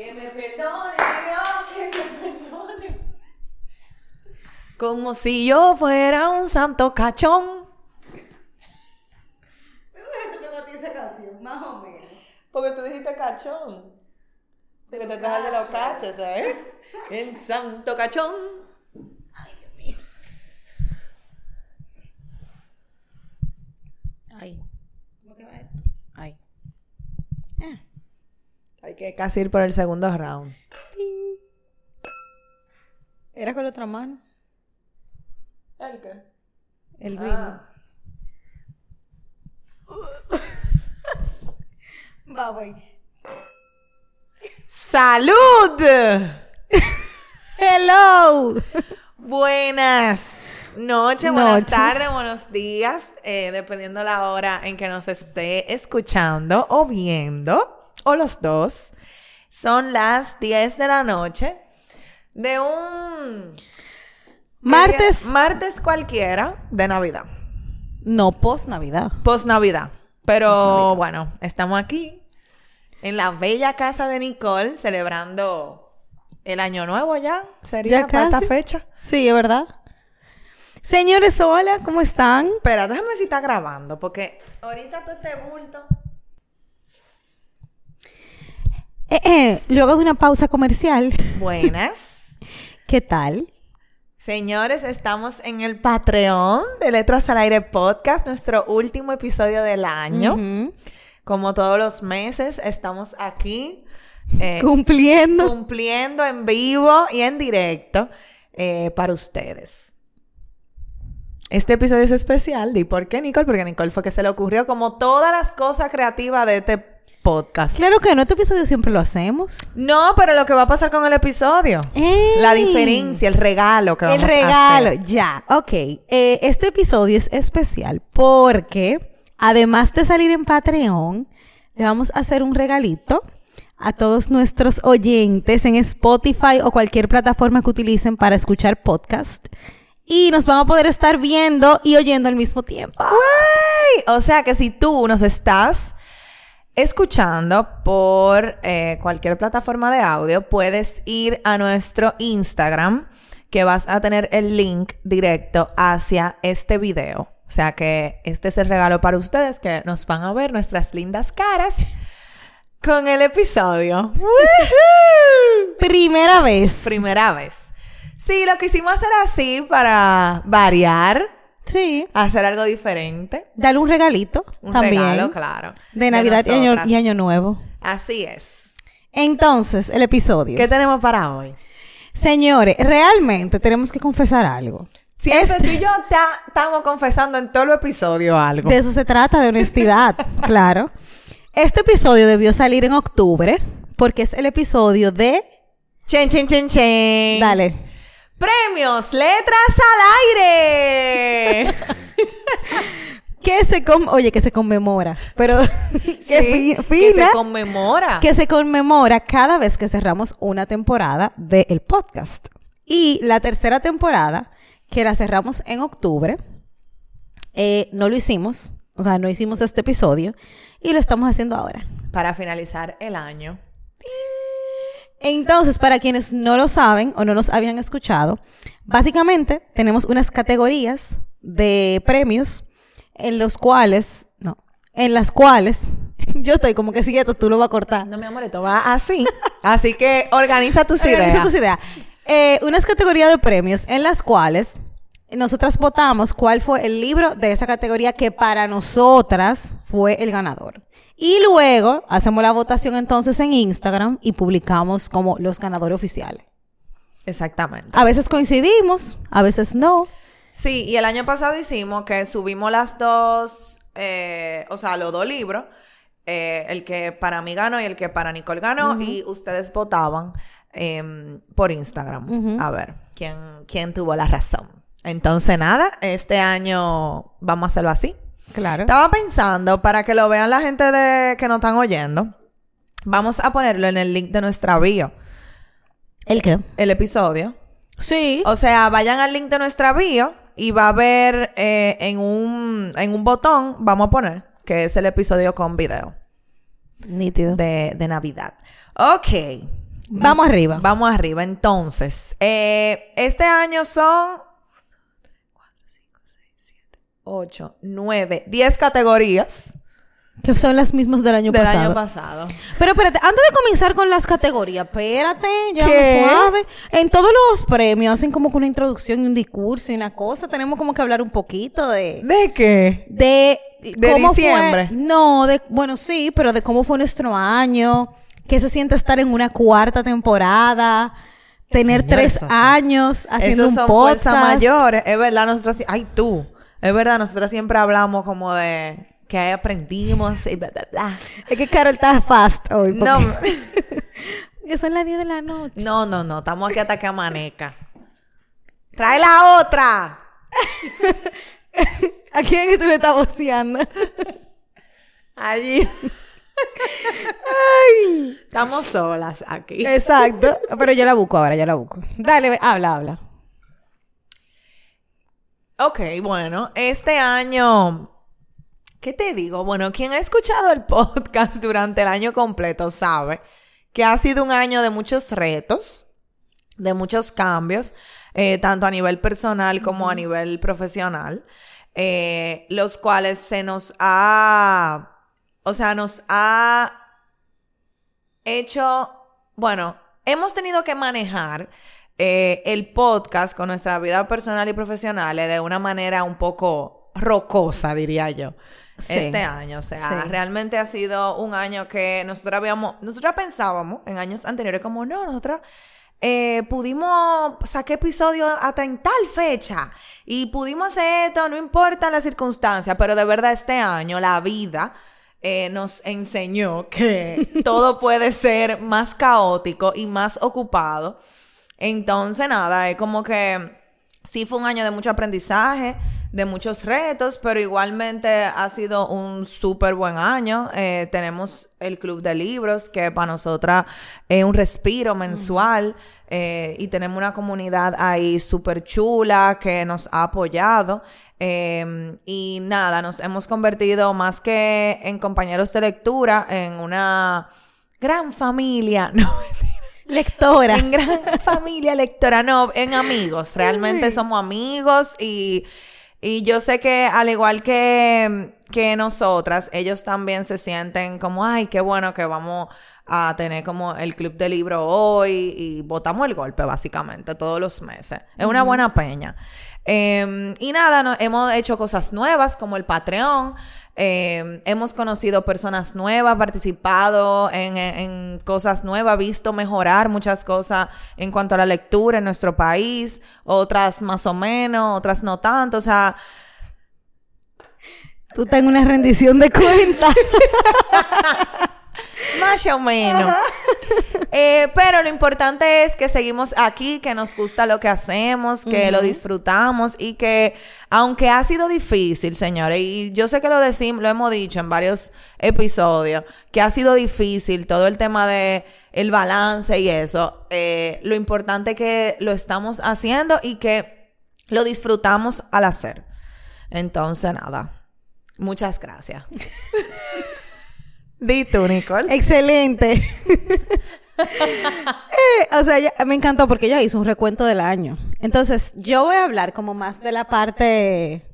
Que me perdone, Dios, que me perdone. Como si yo fuera un santo cachón. esa canción, más o menos. Porque tú dijiste cachón. De que te traes de los cachos, ¿sabes? El santo cachón. Ay, Dios mío. Ay. ¿Cómo que va esto? Ay. Ah. Hay que casi ir por el segundo round. ¿Era con la otra mano? ¿El qué? El vino. Va, voy. ¡Salud! Hello. Buenas noches, buenas Noches. tardes, buenos días, eh, dependiendo la hora en que nos esté escuchando o viendo, o los dos. Son las 10 de la noche de un Martes. martes cualquiera de Navidad, No, post Navidad. post Navidad. Pero bueno, estamos aquí en la bella casa de Nicole celebrando el año nuevo ya, sería Ya para esta fecha. Sí, es verdad. Señores, hola, ¿cómo están? Espera, déjame si está grabando, porque ahorita tú este bulto. Eh, eh, luego de una pausa comercial, Buenas. ¿qué tal? Señores, estamos en el Patreon de Letras al Aire Podcast, nuestro último episodio del año. Como todos los meses, estamos aquí eh, Cumpliendo. cumpliendo en vivo y en directo eh, para ustedes. Este episodio es especial. ¿Y por qué, Nicole? Porque a Nicole fue que se le ocurrió como todas las cosas creativas de este podcast. Claro que en este episodio siempre lo hacemos. No, pero lo que va a pasar con el episodio. ¡Ey! La diferencia, el regalo que El vamos a regalo, hacer. ya, ok. Eh, este episodio es especial porque, además de salir en Patreon, le vamos a hacer un regalito a todos nuestros oyentes en Spotify o cualquier plataforma que utilicen para escuchar podcast. Y nos van a poder estar viendo y oyendo al mismo tiempo. ¡Ay! O sea que si tú nos estás escuchando por eh, cualquier plataforma de audio, puedes ir a nuestro Instagram, que vas a tener el link directo hacia este video. O sea que este es el regalo para ustedes que nos van a ver nuestras lindas caras con el episodio. Primera vez. Primera vez. Sí, lo quisimos hacer así para variar, Sí. hacer algo diferente. Dale un regalito Un también. regalo, claro. De Navidad y año, nosotras. y año Nuevo. Así es. Entonces, el episodio. ¿Qué tenemos para hoy? Señores, realmente tenemos que confesar algo. Siempre Este- tú y yo ta- estamos confesando en todo el episodio algo. De eso se trata, de honestidad, claro. Este episodio debió salir en octubre porque es el episodio de... Chen, chen, chen, chen. Dale. Premios, letras al aire. Que se. Oye, que se conmemora. Pero... que Sí, se conmemora. que se conmemora cada vez que cerramos una temporada del podcast. Y la tercera temporada, que la cerramos en octubre, eh, no lo hicimos. O sea, no hicimos este episodio. Y lo estamos haciendo ahora. Para finalizar el año. Entonces, para quienes no lo saben o no nos habían escuchado, básicamente tenemos unas categorías de premios en los cuales, no, en las cuales, yo estoy como que si esto tú lo vas a cortar. No, mi amor, esto va así. Así que organiza tus Organiza ideas. tus ideas. Eh, unas categorías de premios en las cuales nosotras votamos cuál fue el libro de esa categoría que para nosotras fue el ganador. Y luego hacemos la votación entonces en Instagram y publicamos como los ganadores oficiales. Exactamente. A veces coincidimos, a veces no. Sí, y el año pasado hicimos que subimos las dos, eh, o sea, los dos libros, eh, el que para mí ganó y el que para Nicole ganó, y ustedes votaban em, por Instagram. A ver, ¿quién, quién tuvo la razón. Entonces, nada, este año vamos a hacerlo así. Claro. Estaba pensando, para que lo vean la gente de, que nos están oyendo, vamos a ponerlo en el link de nuestra bio, ¿El qué? el episodio. Sí. O sea, vayan al link de nuestra bio y va a haber eh, en, un, en un botón, vamos a poner, que es el episodio con video Nítido. de, de Navidad. Ok. Vamos arriba. Vamos arriba. Entonces, eh, este año son 4, 5, 6, 7, 8, 9, 10 categorías Que son las mismas del año del pasado. año pasado. Pero espérate, antes de comenzar con las categorías, espérate, ya ¿Qué? suave. En todos los premios hacen como que una introducción y un discurso y una cosa. Tenemos como que hablar un poquito de. ¿De qué? De, De cómo diciembre. Fue, no, de, bueno, sí, pero de cómo fue nuestro año. ¿Qué se siente estar en una cuarta temporada? Tener tres eso años haciendo Esos un son podcast. mayores. Es verdad, nosotros... Ay, tú. Es verdad, nosotros siempre hablamos como de... Que ahí aprendimos y bla, bla, bla. Es que Carol está fast hoy. porque- No, Que son las 10 de la noche. no, no, no. Estamos aquí hasta que amanezca. ¡Trae la otra! ¿A quién es que tú le estás voceando? Allí. Estamos solas aquí. Exacto. Pero yo la busco ahora, yo la busco. Dale, habla, habla. Ok, bueno, este año, ¿qué te digo? Bueno, quien ha escuchado el podcast durante el año completo sabe que ha sido un año de muchos retos, de muchos cambios, eh, tanto a nivel personal como a nivel profesional, eh, los cuales se nos ha, o sea, nos ha hecho, bueno, hemos tenido que manejar eh, el podcast con nuestra vida personal y profesional de una manera un poco rocosa, diría yo. Sí. Este año, o sea, Sí. realmente ha sido un año que nosotros habíamos, nosotros pensábamos en años anteriores como, no, nosotros eh, pudimos sacar episodios hasta en tal fecha y pudimos hacer esto, no importa la circunstancia, pero de verdad este año la vida eh, nos enseñó que todo puede ser más caótico y más ocupado. Entonces, nada, es como que sí fue un año de mucho aprendizaje, de muchos retos, pero igualmente ha sido un súper buen año. Eh, tenemos el club de libros, que para nosotras es un respiro mensual, eh, y tenemos una comunidad ahí súper chula que nos ha apoyado. Eh, y nada, nos hemos convertido más que en compañeros de lectura, en una gran familia. No, Lectora. en gran familia lectora, no, en amigos. Realmente somos amigos y, y yo sé que al igual que, que nosotras, ellos también se sienten como, ay, qué bueno que vamos a tener como el club de libro hoy y botamos el golpe básicamente todos los meses. Es una buena peña. Eh, y nada, no- hemos hecho cosas nuevas como el Patreon. Eh, hemos conocido personas nuevas, participado en, en- en cosas nuevas, visto mejorar muchas cosas en cuanto a la lectura en nuestro país, otras más o menos, otras no tanto. O sea, Tú en una rendición de cuentas. Más o menos. Eh, pero lo importante es que seguimos aquí, que nos gusta lo que hacemos, que lo disfrutamos y que aunque ha sido difícil, señores, y yo sé que lo decimos, lo hemos dicho en varios episodios, que ha sido difícil todo el tema de el balance y eso, eh, lo importante es que lo estamos haciendo y que lo disfrutamos al hacer. Entonces, nada. Muchas gracias. Di tú, Nicole. Excelente. Eh, o sea, me encantó porque ella hizo un recuento del año. Entonces, yo voy a hablar como más de la parte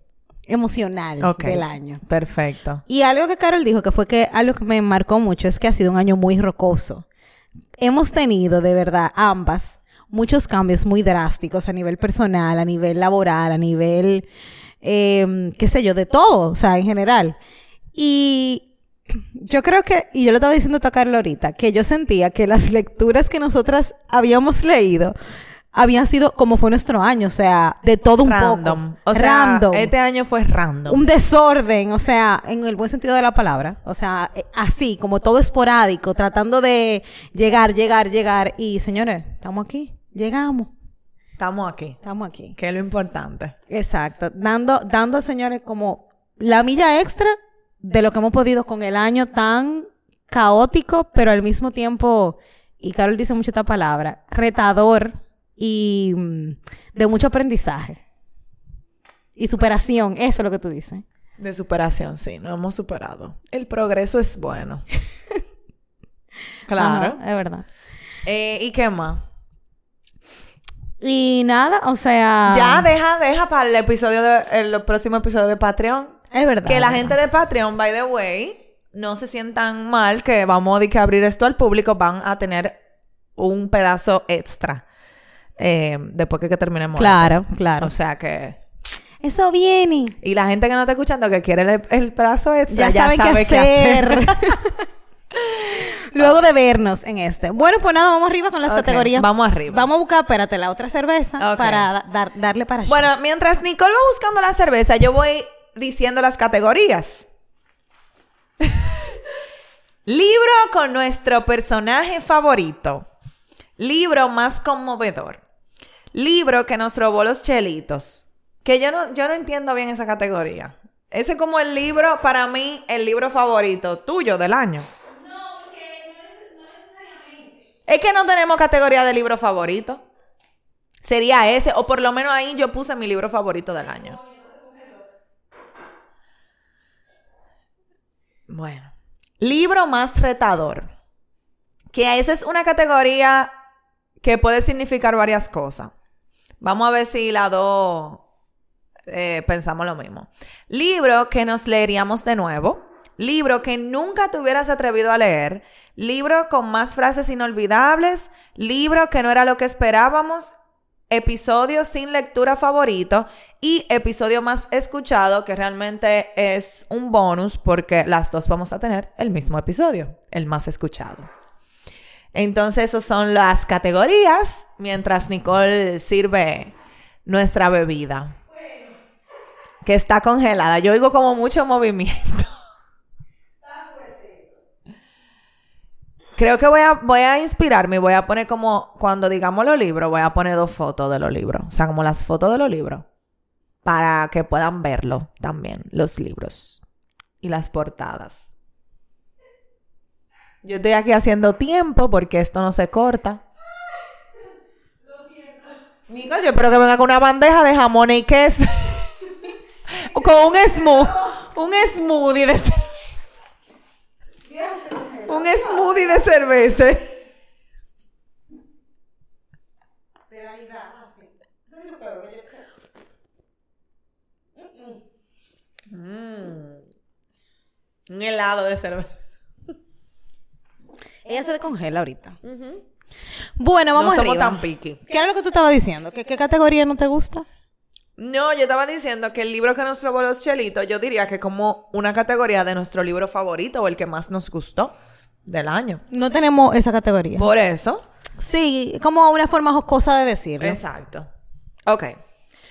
emocional del año. Perfecto. Y algo que Carol dijo, que fue que algo que me marcó mucho, es que ha sido un año muy rocoso. Hemos tenido, de verdad, ambas, muchos cambios muy drásticos a nivel personal, a nivel laboral, a nivel, eh, qué sé yo, de todo, o sea, en general. Y yo creo que, y yo le estaba diciendo a Carla ahorita, que yo sentía que las lecturas que nosotras habíamos leído habían sido como fue nuestro año, o sea, de todo un Random. poco. O sea, Random este año fue random. un desorden, o sea, en el buen sentido de la palabra, o sea, eh, así, como todo esporádico, tratando de llegar, llegar, llegar. Y señores, estamos aquí, llegamos, Estamos aquí. estamos aquí. Que es lo importante. Exacto, dando, dando, señores, como la milla extra de lo que hemos podido con el año tan caótico, pero al mismo tiempo, y Carol dice mucho esta palabra, retador y mm, de mucho aprendizaje. Y superación, eso es lo que tú dices. De superación, sí. Nos hemos superado. El progreso es bueno. claro. Ajá, es verdad. Eh, ¿Y qué más? Y nada, o sea. Ya, deja, deja para el episodio de, el próximo episodio de Patreon. Es verdad. Que la gente de Patreon, by the way, no se sientan mal que vamos a abrir esto al público, van a tener un pedazo extra eh, después que, que terminemos. Claro, esto. claro. O sea que. Eso viene. Y la gente que no está escuchando que quiere el, el pedazo extra, Ya, ya, saben sabe qué hacer. Luego de vernos en este. Bueno, pues nada, vamos arriba con las categorías. vamos arriba. Vamos a buscar, espérate, la otra cerveza para da- dar- darle para allá. Bueno, mientras Nicole va buscando la cerveza, yo voy diciendo las categorías. Libro con nuestro personaje favorito. Libro más conmovedor. Libro que nos robó los chelitos. Que yo no, yo no entiendo bien esa categoría. Ese es como el libro, para mí, el libro favorito tuyo del año. No, porque no necesariamente. Es que no tenemos categoría de libro favorito. Sería ese, o por lo menos ahí yo puse mi libro favorito del año. Bueno. Libro más retador. Que esa es una categoría que puede significar varias cosas. Vamos a ver si la dos eh, pensamos lo mismo. Libro que nos leeríamos de nuevo. Libro que nunca te hubieras atrevido a leer. Libro con más frases inolvidables. Libro que no era lo que esperábamos. Episodio sin lectura favorito. Y episodio más escuchado, que realmente es un bonus porque las dos vamos a tener el mismo episodio, el más escuchado. Entonces, esas son las categorías mientras Nicole sirve nuestra bebida. Que está congelada. Yo oigo como mucho movimiento. Creo que voy a, voy a inspirarme y voy a poner como, cuando digamos los libros, voy a poner dos fotos de los libros. O sea, como las fotos de los libros. Para que puedan verlo también, los libros. Y las portadas. Yo estoy aquí haciendo tiempo porque esto no se corta. Nicole, yo espero que venga con una bandeja de jamón y queso. Con un smoothie. Un smoothie de cerveza. Un smoothie de cerveza. Mm. Un helado de cerveza. Ella se descongela ahorita. Bueno, vamos no somos arriba. tan picky. ¿Qué era lo que tú estabas diciendo? ¿Qué, qué categoría no te gusta? No, yo estaba diciendo que el libro que nos robó los chelitos, yo diría que como una categoría de nuestro libro favorito o el que más nos gustó del año. No tenemos esa categoría. Por eso. Sí, como una forma jocosa de decirlo. Exacto. Ok.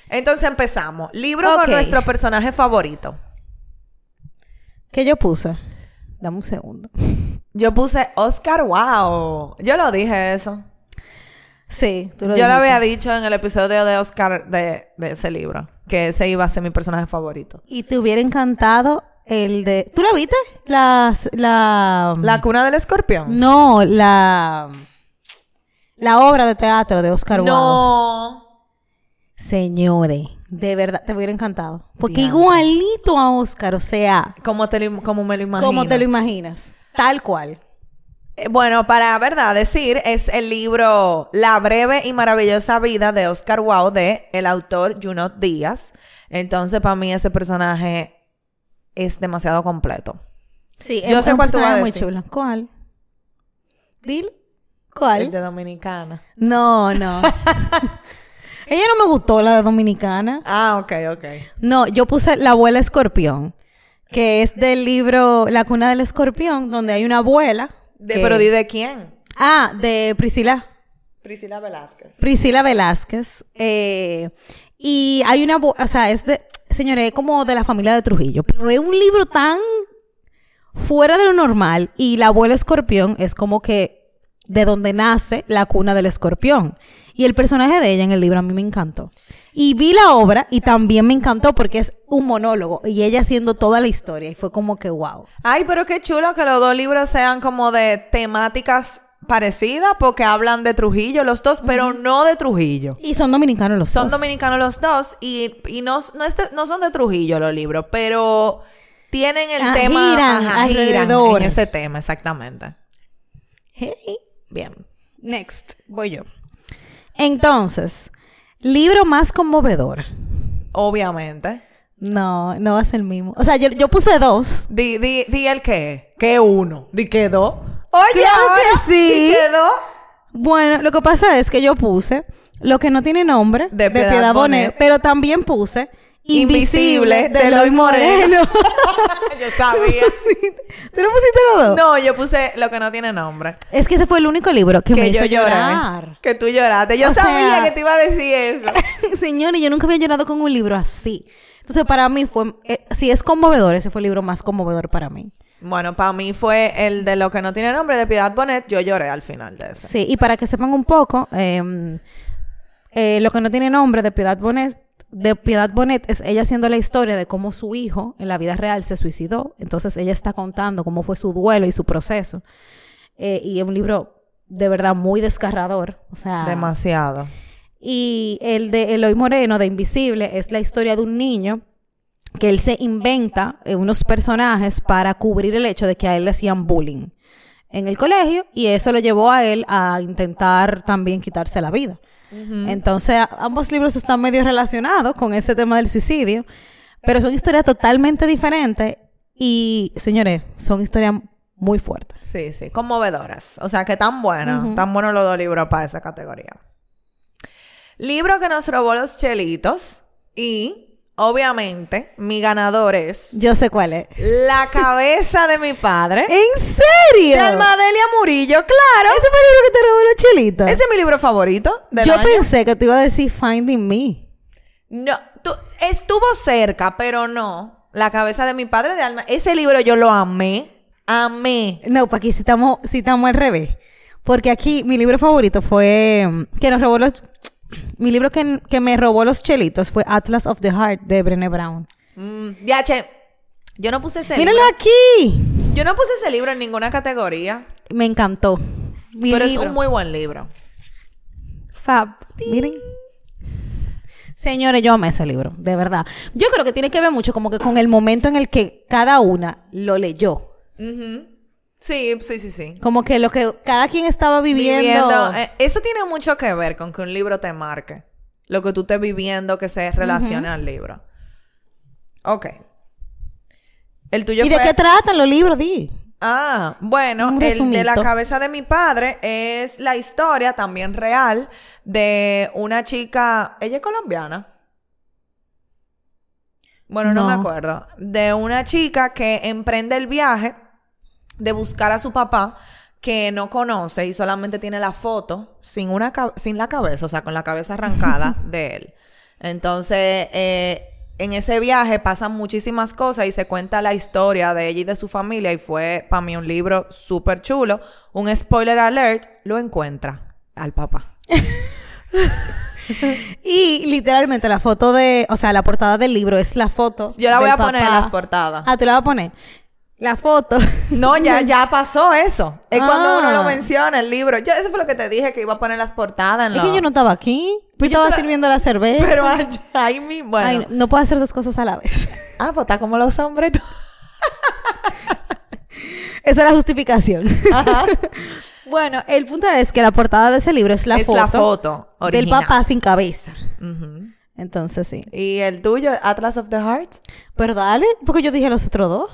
Entonces empezamos. Libro con nuestro personaje favorito. ¿Qué yo puse? Dame un segundo. Yo puse Oscar Wow. Yo lo dije eso. Sí, tú Yo dijiste. lo había dicho en el episodio de Oscar de, de ese libro. Que ese iba a ser mi personaje favorito. Y te hubiera encantado el de... ¿Tú la viste? Las, la... La cuna del escorpión. No, la... La obra de teatro de Oscar Wilde. No. Señores, de verdad, te hubiera encantado. Porque igualito a Oscar, o sea, Como, te lo- como me lo imagino. como te lo imaginas. Tal cual. Eh, Bueno, para verdad decir, es el libro La breve y maravillosa vida de Oscar Wilde de el autor Junot Díaz. Entonces, para mí ese personaje es demasiado completo. Sí, Yo sé cuál tú vas a personaje muy chulo. ¿Cuál? Dilo. El ¿Cuál? de Dominicana. No, no. Ella no me gustó la de Dominicana. Ah, ok, ok. No, yo puse La abuela escorpión, que es del libro La cuna del escorpión, donde hay una abuela. De, que- Pero di de quién? Ah, de Priscila. Priscila Velázquez. Priscila Velázquez. eh, y hay una, o sea, es de, señores, es como de la familia de Trujillo, pero es un libro tan fuera de lo normal y la abuela escorpión es como que de donde nace la cuna del escorpión. Y el personaje de ella en el libro a mí me encantó. Y vi la obra y también me encantó porque es un monólogo y ella haciendo toda la historia y fue como que wow. Ay, pero qué chulo que los dos libros sean como de temáticas parecidas porque hablan de Trujillo los dos, pero no de Trujillo. Y son dominicanos los Son dos. dominicanos los dos y, y no, no, es de- no son de Trujillo los libros, pero tienen el Ah, tema ajá, alrededor. en ese tema, exactamente. Hey. Bien. Next, voy yo. Entonces, libro más conmovedor. Obviamente. No, no va a ser el mismo. O sea, yo, yo puse dos. Di, di, di el qué. ¿Qué uno? Di que dos. Oye, Claro que sí. Di que dos. Bueno, lo que pasa es que yo puse lo que no tiene nombre De de, Piedad Piedad, Bonet, Bonet. pero también puse Invisible, de de Moreno. Moreno. Yo sabía. ¿Tú no pusiste los dos? No, yo puse lo que no tiene nombre. Es que ese fue el único libro que, me hizo yo lloré. llorar. Que tú lloraste. Yo O sabía sea- que te iba a decir eso. Señores, yo nunca había llorado con un libro así. Entonces, para mí fue, eh, si es conmovedor, ese fue el libro más conmovedor para mí. Bueno, para mí fue el de lo que no tiene nombre de Piedad Bonet. Yo lloré al final de ese. Sí, y para que sepan un poco, eh, eh, lo que no tiene nombre de Piedad Bonet, de Piedad Bonet es ella haciendo la historia de cómo su hijo en la vida real se suicidó. Entonces ella está contando cómo fue su duelo y su proceso. Eh, y es un libro de verdad muy desgarrador. O sea, Demasiado. Y el de Eloy Moreno, de Invisible, es la historia de un niño que él se inventa eh, unos personajes para cubrir el hecho de que a él le hacían bullying en el colegio y eso lo llevó a él a intentar también quitarse la vida. Entonces, ambos libros están medio relacionados con ese tema del suicidio, pero son historias totalmente diferentes y, señores, son historias muy fuertes. Sí, sí. Conmovedoras. O sea, que tan buenos. Tan buenos los dos libros para esa categoría. Libro que nos robó los chelitos. Y, obviamente, mi ganador es Yo sé cuál es. La cabeza de mi padre. ¿En serio? De Almadelia Murillo, claro. ¿Ese fue el libro que te robó los chelitos? Ese es mi libro favorito. del Yo año. pensé que te iba a decir Finding Me. No, tú, estuvo cerca, pero no. La cabeza de mi padre de alma. Ese libro yo lo amé. Amé. No, para aquí sí estamos, sí estamos al revés. Porque aquí mi libro favorito fue mm, que nos robó los mi libro que, que me robó los chelitos fue Atlas of the Heart de Brené Brown. Mm, ya, che. Yo no puse ese Míralo libro. aquí. Yo no puse ese libro en ninguna categoría. Me encantó. Mi pero es un muy buen libro. Fab. Miren. Señores, yo amé ese libro, de verdad. Yo creo que tiene que ver mucho como que con el momento en el que cada una lo leyó. Ujú. Sí, sí, sí, sí. Como que lo que cada quien estaba viviendo. Viviendo. eh, eso tiene mucho que ver con que un libro te marque. Lo que tú estés viviendo que se relacione al libro. Ok. El tuyo ¿Y de qué tratan los libros, Di? Ah, bueno, el de la cabeza de mi padre es la historia también real de una chica, ella es colombiana. Bueno, no, me acuerdo. De una chica que emprende el viaje de buscar a su papá que no conoce y solamente tiene la foto sin una sin la cabeza, o sea, con la cabeza arrancada de él. Entonces, eh, en ese viaje pasan muchísimas cosas y se cuenta la historia de ella y de su familia y fue para mí un libro súper chulo. Un spoiler alert, lo encuentra al papá. Y literalmente la foto de, o sea, la portada del libro es la foto. Yo la voy a poner en las portadas. Ah, tú la vas a poner. La foto. No, ya, ya pasó eso. Es cuando uno lo Ah. menciona el libro. Yo, eso fue lo que te dije que iba a poner las portadas en Es que yo no estaba aquí. Pues yo estaba tra- sirviendo la cerveza. Pero ay, ahí mismo. Bueno. Ay, no puedo hacer dos cosas a la vez. Ah, pues está como los hombres. Esa es la justificación. bueno, el punto es que la portada de ese libro es la Es foto. la foto Del papá sin cabeza. Entonces sí. ¿Y el tuyo, Atlas of the Heart? Pero dale, porque yo dije los otros dos.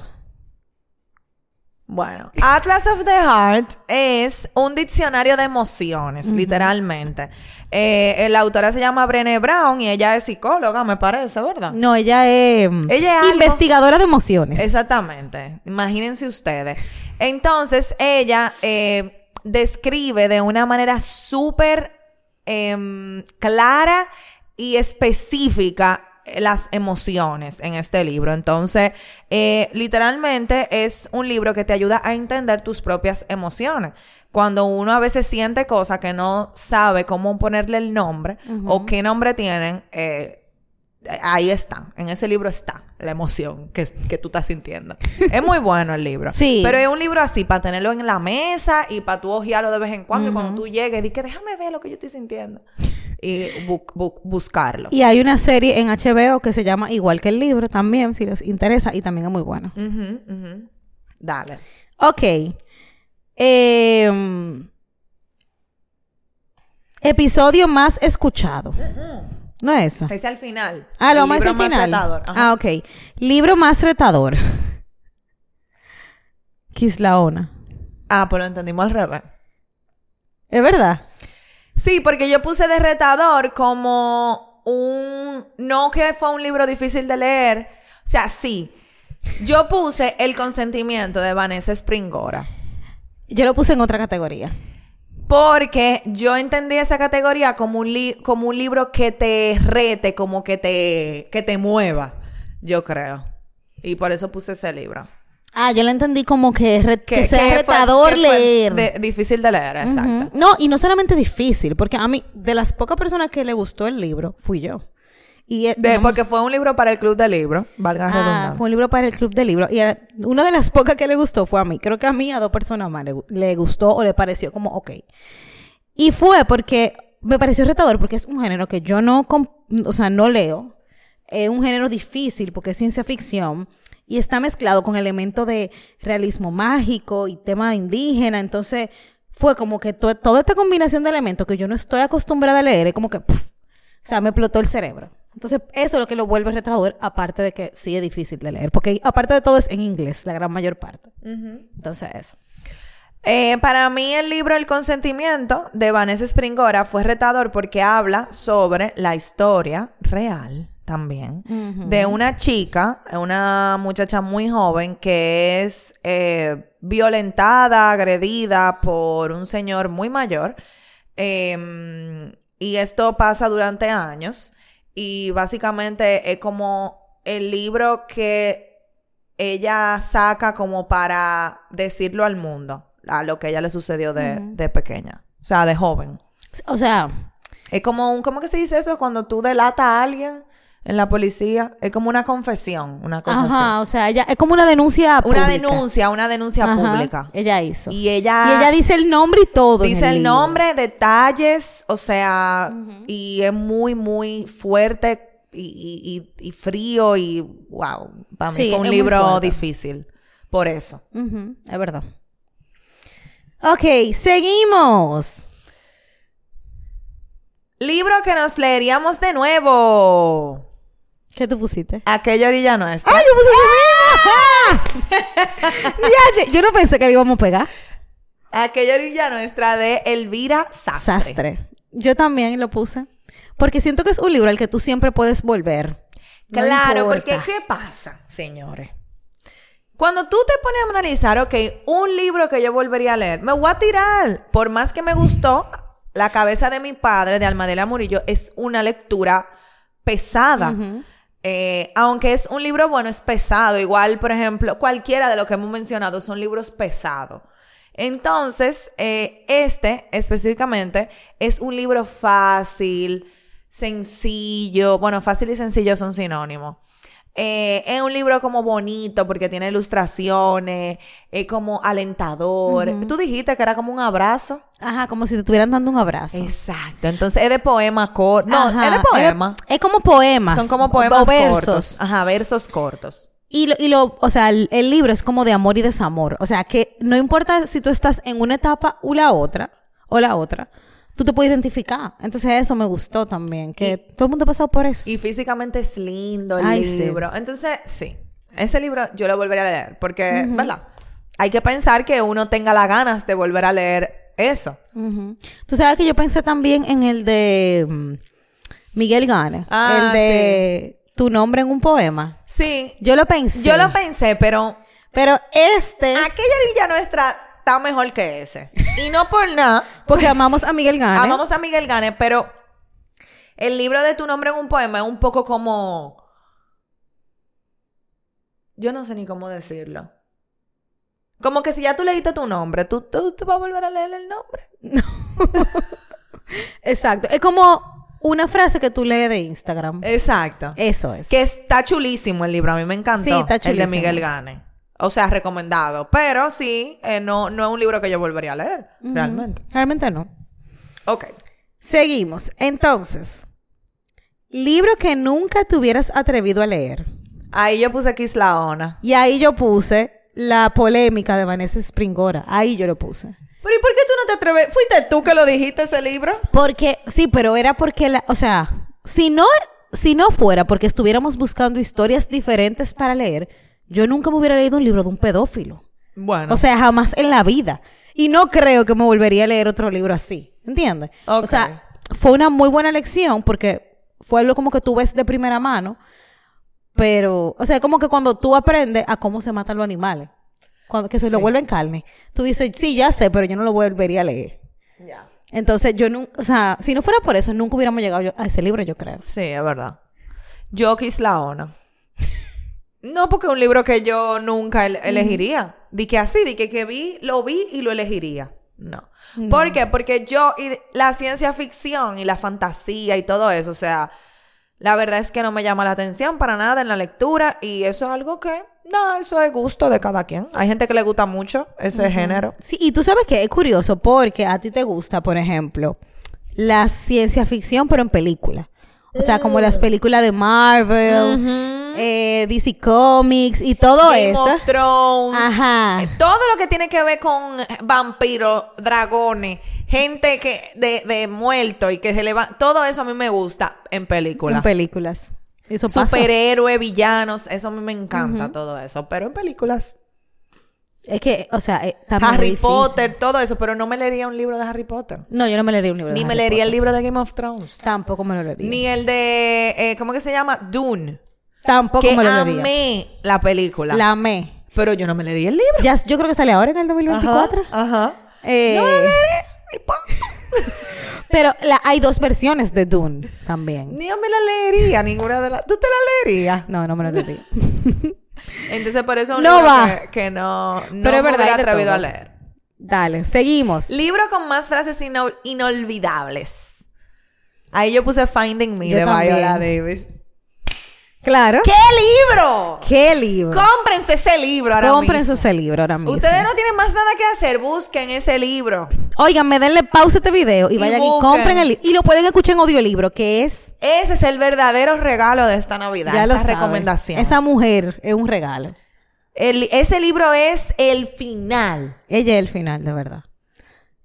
Bueno, Atlas of the Heart es un diccionario de emociones, literalmente. Eh, la autora se llama Brené Brown y ella es psicóloga, me parece, ¿verdad? No, ella es Ella es algo- investigadora de emociones. Exactamente. Imagínense ustedes. Entonces, ella eh, describe de una manera súper em, clara y específica las emociones en este libro. Entonces, eh, literalmente es un libro que te ayuda a entender tus propias emociones. Cuando uno a veces siente cosas que no sabe cómo ponerle el nombre o qué nombre tienen, eh, ahí está, en ese libro está la emoción que, que tú estás sintiendo. es muy bueno el libro. Sí. Pero es un libro así, para tenerlo en la mesa y para tú ojearlo de vez en cuando. Y cuando tú llegues, di que déjame ver lo que yo estoy sintiendo. Y bu- bu- buscarlo. Y hay una serie en HBO que se llama igual que el libro también, si les interesa, y también es muy buena. Dale. Ok. Em, Episodio más escuchado. No es eso. Es al final. Ah, lo El más libro al final. retador. Ah, ok. Libro más retador. Kislaona. Ah, pues lo entendimos al revés. ¿Es verdad? Sí, porque yo puse de retador como un... No que fue un libro difícil de leer. O sea, sí. Yo puse El consentimiento de Vanessa Springora. Yo lo puse en otra categoría. Porque yo entendí esa categoría como un, li- como un libro que te rete, como que te, que te mueva, yo creo. Y por eso puse ese libro. Ah, yo lo entendí como que, re- que, sea fue- retador que fue leer. de- difícil de leer, exacto. No, y no solamente difícil, porque a mí, de las pocas personas que le gustó el libro, fui yo. Y eh, De- porque fue un libro para el club de libros, valga la Ah, redundancia. fue un libro para el club de libros. Y era- una de las pocas que le gustó fue a mí. Creo que a mí, a dos personas más, le, gu- le gustó o le pareció como, ok. Y fue porque me pareció retador, porque es un género que yo no, o sea, no leo. Es un género difícil porque es ciencia ficción y está mezclado con elementos de realismo mágico y tema indígena. Entonces, fue como que to- toda esta combinación de elementos que yo no estoy acostumbrada a leer, es como que, puf, o sea, me explotó el cerebro. Entonces, eso es lo que lo vuelve retador, aparte de que sí es difícil de leer, porque aparte de todo es en inglés, la gran mayor parte. Entonces, eso. Eh, para mí el libro El consentimiento de Vanessa Springora fue retador porque habla sobre la historia real también de una chica, una muchacha muy joven que es eh, violentada, agredida por un señor muy mayor. Eh, y esto pasa durante años y básicamente es como el libro que ella saca como para decirlo al mundo, a lo que ella le sucedió de, de pequeña, o sea, de joven. O sea, Es como un, ¿cómo que se dice eso? Cuando tú delatas a alguien en la policía, es como una confesión, una cosa ajá, o sea, ella es como una denuncia así. Una pública. denuncia, una denuncia Ajá, pública. Ella hizo. Y ella, Y ella dice el nombre y todo. en dice el libro. nombre, detalles, o sea, y es muy, muy fuerte y, y- y- y frío y wow, para mí Sí, fue un libro difícil por eso. Ujú, es verdad. Ok, seguimos. Libro que nos leeríamos de nuevo. ¿Qué tú pusiste? Aquella orilla nuestra. ¡Ay, yo puse ese mismo! Ya, yo, yo no pensé que le íbamos a pegar. Aquella orilla nuestra de Elvira Sastre. Sastre. Yo también lo puse. Porque siento que es un libro al que tú siempre puedes volver. No Claro, importa. porque ¿qué pasa, señores? Cuando tú te pones a analizar, ok, un libro que yo volvería a leer, me voy a tirar. Por más que me gustó, La cabeza de mi padre, de Almadela Murillo, es una lectura pesada. Eh, aunque es un libro bueno, es pesado. Igual, por ejemplo, cualquiera de los que hemos mencionado son libros pesados. Entonces, eh, este específicamente es un libro fácil, sencillo. Bueno, fácil y sencillo son sinónimos. Eh, es un libro como bonito porque tiene ilustraciones, es como alentador. Tú dijiste que era como un abrazo. Ajá, como si te estuvieran dando un abrazo. Exacto. Entonces es de poema corto. No, Ajá, es de poema. Es, como poemas. Son como poemas o versos. cortos. Ajá, versos cortos. Y lo, y lo, o sea, el, el libro es como de amor y desamor. O sea, que no importa si tú estás en una etapa o la otra, o la otra, tú te puedes identificar. Entonces eso me gustó también, que todo el mundo ha pasado por eso. Y físicamente es lindo el Ay, sí. libro. Entonces, sí. Ese libro yo lo volvería a leer. Porque, ¿verdad? Hay que pensar que uno tenga las ganas de volver a leer eso. Tú sabes que yo pensé también en el de mm, Miguel Gane, Ah, el de Tu nombre en un poema. Sí. Yo lo pensé. Yo lo pensé, pero Pero este, aquella orilla nuestra está mejor que ese. Y no por nada. porque amamos a Miguel Gane. Amamos a Miguel Gane, pero el libro de tu nombre en un poema es un poco como. Yo no sé ni cómo decirlo. Como que si ya tú leíste tu nombre, ¿tú, tú, tú vas a volver a leer el nombre. Exacto. Es como una frase que tú lees de Instagram. Exacto. Eso es. Que está chulísimo el libro, a mí me encantó. Sí, está El de chulísimo. Miguel Gane. O sea, recomendado. Pero sí, eh, no, no es un libro que yo volvería a leer, realmente. Realmente no. Ok. Seguimos. Entonces, libro que nunca te hubieras atrevido a leer. Ahí yo puse Kislaona. Y ahí yo puse la polémica de Vanessa Springora. Ahí yo lo puse. Pero ¿y por qué tú no te atreves? ¿Fuiste tú que lo dijiste ese libro? Porque, sí, pero era porque, la, o sea, si no, si no fuera porque estuviéramos buscando historias diferentes para leer, yo nunca me hubiera leído un libro de un pedófilo. Bueno. O sea, jamás en la vida. Y no creo que me volvería a leer otro libro así. ¿Entiendes? O sea, fue una muy buena lección porque fue algo como que tú ves de primera mano. Pero, o sea, como que cuando tú aprendes a cómo se matan los animales, cuando, que se lo vuelven carne, tú dices, sí, ya sé, pero yo no lo volvería a leer. ya. Entonces, yo nunca, o sea, si no fuera por eso, nunca hubiéramos llegado yo- a ese libro, yo creo. Sí, es verdad. Yo la ONA. No, porque es un libro que yo nunca ele- elegiría. Di que así, di que, que vi, lo vi y lo elegiría. No. ¿Por qué? Porque yo, y la ciencia ficción y la fantasía y todo eso, o sea, la verdad es que no me llama la atención para nada en la lectura y eso es algo que, no, eso es gusto de cada quien. Hay gente que le gusta mucho ese género. Sí, y tú sabes que es curioso porque a ti te gusta, por ejemplo, la ciencia ficción, pero en película. O sea, como las películas de Marvel, eh, DC Comics y todo Game eso. of Thrones. Ajá. Eh, Todo lo que tiene que ver con vampiros, dragones, gente que de, de muerto y que se le va. Todo eso a mí me gusta en película. En películas. Eso pasa. Superhéroes, villanos, eso a mí me encanta todo eso. Pero en películas. Es que, o sea, eh, también es Harry difícil. Potter, todo eso. Pero no me leería un libro de Harry Potter. No, yo no me leería un libro. de Ni me Harry leería el Potter. libro de Game of Thrones. Tampoco me lo leería. Ni el de. eh, ¿Cómo que se llama? Dune. Tampoco que me lo leería. amé la película. La amé. Pero yo no me leería el libro. Ya, yo creo que sale ahora en el 2024. Ajá. ajá. Eh, No la leeré. Pero la- hay dos versiones de Dune también. Ni yo me la leería, ninguna de las. ¿Tú te la leerías? No, no me lo leería. Entonces, por eso es un No libro va. Que, que no, no Pero es me verdad, de atrevido a leer. Dale, seguimos. Libro con más frases ino- inolvidables. Ahí yo puse Finding Me Yo de también. Viola Davis. Claro. ¿Qué libro? ¿Qué libro? Cómprense ese libro ahora Cómprense mismo. ese libro ahora mismo. Ustedes no tienen más nada que hacer, busquen ese libro. Oigan, me denle pausa a este video y, Y vayan y compren el libro. Y lo pueden escuchar en audiolibro, que es... Ese es el verdadero regalo de esta Navidad. ya lo esa recomendación. Esa mujer es un regalo. El- ese libro es el final. Ella es el final, de verdad.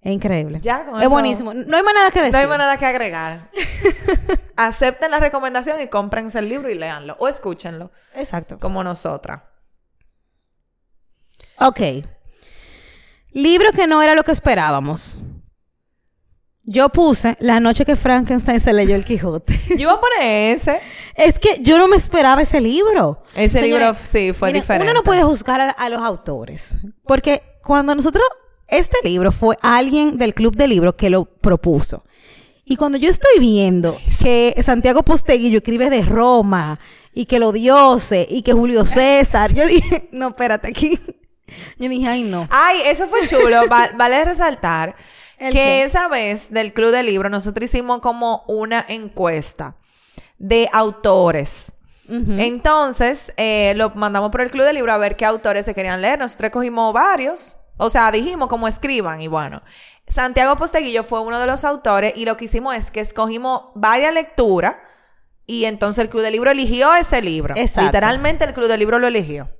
Es increíble. Ya, con es eso- buenísimo. No hay más nada que decir. No hay más nada que agregar. Acepten la recomendación y cómprense el libro y léanlo. O escúchenlo, Exacto. como nosotras. Ok. Libro que no era lo que esperábamos. Yo puse La noche que Frankenstein se leyó el Quijote. Yo iba a poner ese. es que yo no me esperaba ese libro. Ese libro, sí, fue miren, diferente. Uno no puede juzgar a, a los autores. Porque cuando nosotros. Este libro fue alguien del club de libros que lo propuso. Y cuando yo estoy viendo que Santiago Posteguillo escribe de Roma y que los dioses y que Julio César, yo dije, no, espérate aquí. Yo dije, ay, no. Ay, eso fue chulo. Va- vale resaltar ¿El que qué? esa vez del Club del Libro nosotros hicimos como una encuesta de autores. Entonces, eh, lo mandamos por el Club del Libro a ver qué autores se querían leer. Nosotros cogimos varios. O sea, dijimos cómo escriban y bueno. Santiago Posteguillo fue uno de los autores y lo que hicimos es que escogimos varias lecturas y entonces el Club del Libro eligió ese libro. Exacto. Literalmente el Club del Libro lo eligió.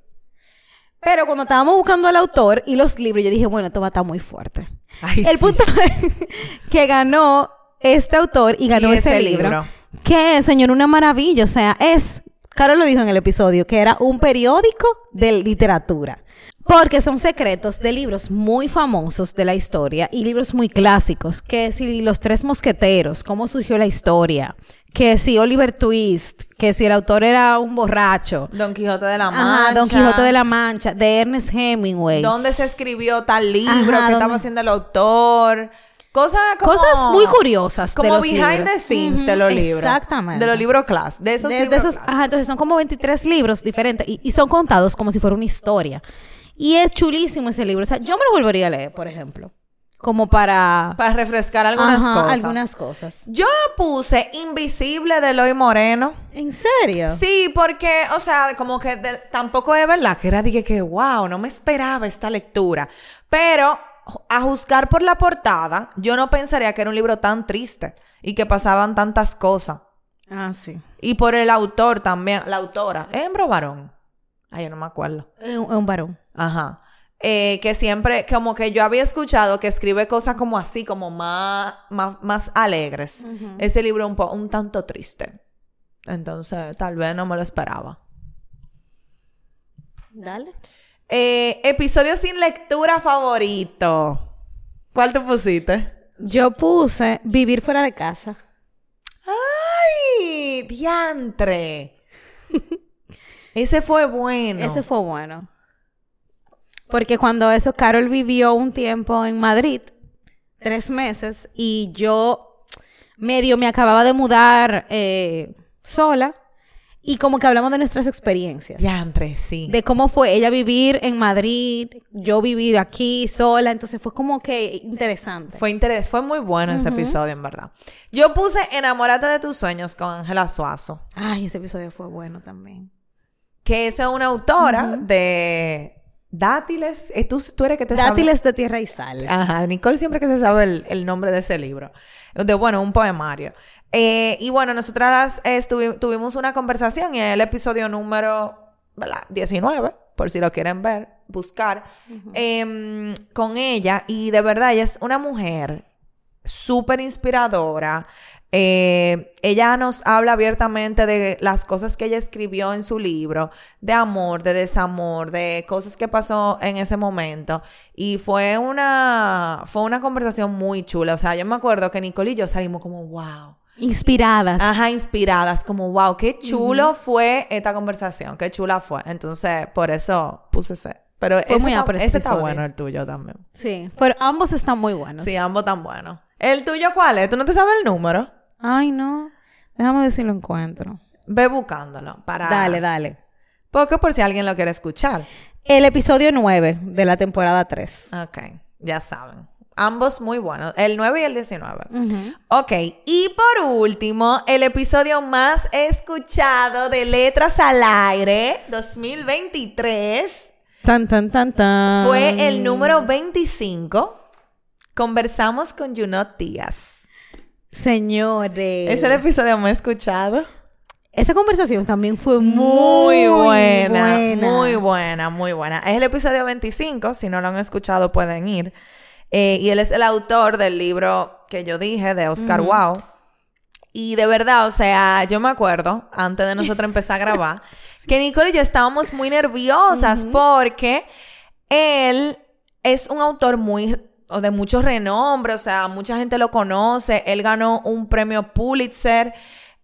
Pero cuando estábamos buscando al autor y los libros, yo dije, bueno, esto va a estar muy fuerte. Ay, el sí. punto es que ganó este autor y ganó Y ese, ese libro, libro. Que señor, una maravilla. O sea, es, Carol lo dijo en el episodio, que era un periódico de literatura. Porque son secretos de libros muy famosos de la historia y libros muy clásicos. Que si Los Tres Mosqueteros, cómo surgió la historia. Que si Oliver Twist, que si el autor era un borracho. Don Quijote de la Mancha. Ajá, Don Quijote de la Mancha, de Ernest Hemingway. ¿Dónde se escribió tal libro? Ajá, ¿Qué estaba haciendo el autor? Cosas como... Cosas muy curiosas. de Como los behind libros. the scenes de los libros. Exactamente. De los libros class. De esos De- de libros esos- class. ajá, entonces son como 23 libros diferentes y, y son contados como si fuera una historia. Y es chulísimo ese libro. O sea, yo me lo volvería a leer, por ejemplo. Como para... Para refrescar algunas Ajá, cosas. Algunas cosas. Yo puse Invisible de Eloy Moreno. ¿En serio? Sí, porque, o sea, como que de- tampoco es verdad que era dije que, wow, no me esperaba esta lectura. Pero a juzgar por la portada, yo no pensaría que era un libro tan triste y que pasaban tantas cosas. Ah, sí. Y por el autor también, la autora, ¿es hembra o varón? Ay, yo no me acuerdo. Es un, es un varón. Ajá. eh, que siempre, como que yo había escuchado que escribe cosas como así, como más, más, más alegres. Ese libro un, po- un tanto triste. Entonces, tal vez no me lo esperaba. Dale. Eh, episodio sin lectura favorito. ¿Cuál te pusiste? Yo puse vivir fuera de casa. ¡Ay! ¡Diantre! Ese fue bueno. Ese fue bueno. Porque cuando eso, Carol vivió un tiempo en Madrid, tres meses, y yo medio me acababa de mudar eh, sola, y como que hablamos de nuestras experiencias. Diantre, sí. De cómo fue ella vivir en Madrid, yo vivir aquí sola, entonces fue como que interesante. Fue interés, fue muy bueno ese episodio, en verdad. Yo puse Enamórate de tus sueños con Ángela Suazo, Ay, ese episodio fue bueno también. que es una autora de Dátiles. Eh, ¿Tú, tú eres que te Dátiles de tierra y sal. Ajá, Nicole siempre que se sabe el, el nombre de ese libro. De, bueno, un poemario. Eh, y bueno, nosotras eh, tuvimos una conversación y el episodio número ¿verdad? 19, por si lo quieren ver, buscar, em, con ella. Y de verdad, ella es una mujer súper inspiradora. Eh, ella nos habla abiertamente de las cosas que ella escribió en su libro, de amor, de desamor, de cosas que pasó en ese momento. Y fue una, fue una conversación muy chula. O sea, yo me acuerdo que Nicole y yo salimos como, wow. Inspiradas. Ajá, inspiradas, como, wow, qué chulo fue esta conversación, qué chula fue. Entonces, por eso puse ese. Pero ese, muy está, ese está bueno, el tuyo también. Sí, pero ambos están muy buenos. Sí, ambos tan buenos. ¿El tuyo cuál es? ¿Tú no te sabes el número? Ay, no. Déjame ver si lo encuentro. Ve buscándolo para... Dale, dale. Porque por si alguien lo quiere escuchar. El episodio 9 de la temporada 3. Ok, ya saben. Ambos muy buenos. El 9 y el 19. Ok, y por último, el episodio más escuchado de Letras al Aire 2023 Tan, tan, tan, tan. fue el número 25. Conversamos con Junot Díaz. Señores. Es el episodio más escuchado. Esa conversación también fue Muy, muy, buena, buena. muy buena, muy buena. Es el episodio 25, si no lo han escuchado pueden ir. Eh, y él es el autor del libro que yo dije, de Oscar Wow. Y de verdad, o sea, yo me acuerdo, antes de nosotros empezar a grabar, que Nicole y yo estábamos muy nerviosas porque él es un autor muy o de mucho renombre, o sea, mucha gente lo conoce, él ganó un premio Pulitzer.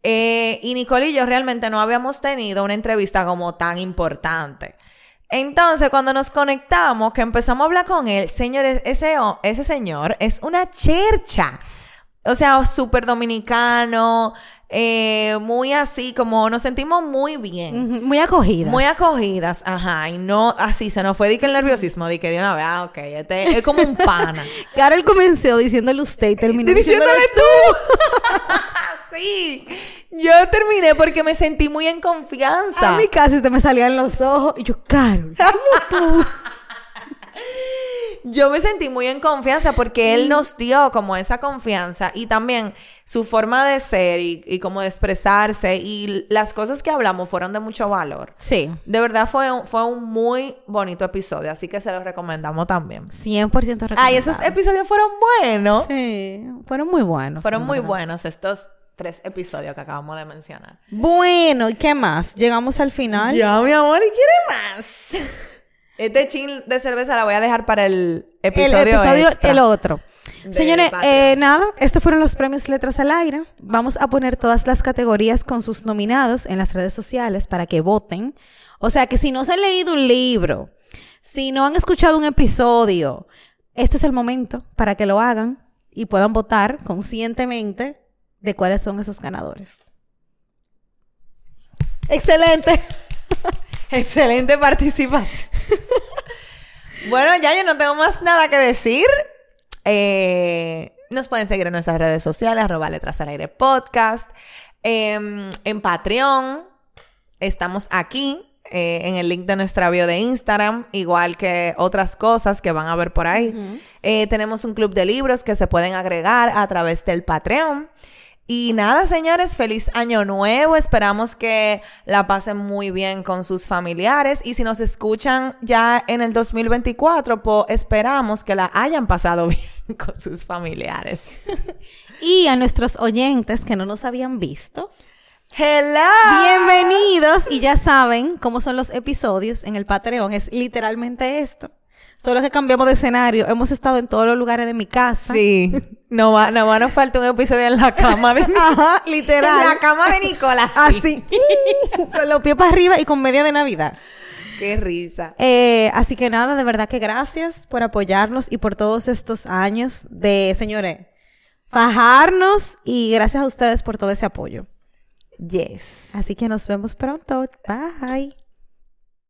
eh, y Nicole y yo realmente no habíamos tenido una entrevista como tan importante. Entonces, cuando nos conectamos, que empezamos a hablar con él, señores, ese, ese señor es una chercha. O sea, súper dominicano, eh, muy así, como nos sentimos muy bien. Muy acogida. Muy acogidas, ajá, y no así, se nos fue di que el nerviosismo, di que de una vez, ah, ok, este es como un pana. Carol comenzó diciéndole usted y terminó Diciéndole diciéndole tú. sí, yo terminé porque me sentí muy en confianza. A mí casi te me salían los ojos. Y yo, Carol, ¿cómo tú? Yo me sentí muy en confianza porque él nos dio como esa confianza y también su forma de ser y, y como de expresarse y las cosas que hablamos fueron de mucho valor. Sí. De verdad fue un, fue un muy bonito episodio, así que se los recomendamos también. 100% recomendado. Ay, esos episodios fueron buenos. Sí, fueron muy buenos. Fueron muy verdad. buenos estos tres episodios que acabamos de mencionar. Bueno, ¿y qué más? Llegamos al final. Ya, mi amor, ¿y quiere más? Este chin de cerveza la voy a dejar para el el episodio episodio, extra. el otro. Señores, eh, nada, estos fueron los premios Letras al Aire. Vamos a poner todas las categorías con sus nominados en las redes sociales para que voten. O sea que si no se han leído un libro, si no han escuchado un episodio, este es el momento para que lo hagan y puedan votar conscientemente de cuáles son esos ganadores. Excelente. Excelente participación. bueno, ya yo no tengo más nada que decir. Eh, nos pueden seguir en nuestras redes sociales, arroba letras al aire podcast. Em, en Patreon. Estamos aquí. eh, en el link de nuestra bio de Instagram, igual que otras cosas que van a ver por ahí. Eh, tenemos un club de libros que se pueden agregar a través del Patreon. Y nada, señores, feliz año nuevo. Esperamos que la pasen muy bien con sus familiares. Y si nos escuchan ya en el 2024, pues esperamos que la hayan pasado bien con sus familiares. Y a nuestros oyentes que no nos habían visto, ¡Hello! bienvenidos. Y ya saben cómo son los episodios en el Patreon. Es literalmente esto. Solo que cambiamos de escenario. Hemos estado en todos los lugares de mi casa. Sí. No va, no va, nos falta un episodio en la cama de Ajá, literal. En la cama de Nicolás. Así. con los pies para arriba y con media de Navidad. Qué risa. Eh, así que nada, de verdad que gracias por apoyarnos y por todos estos años de, señores, fajarnos y gracias a ustedes por todo ese apoyo. Yes. Así que nos vemos pronto. Bye.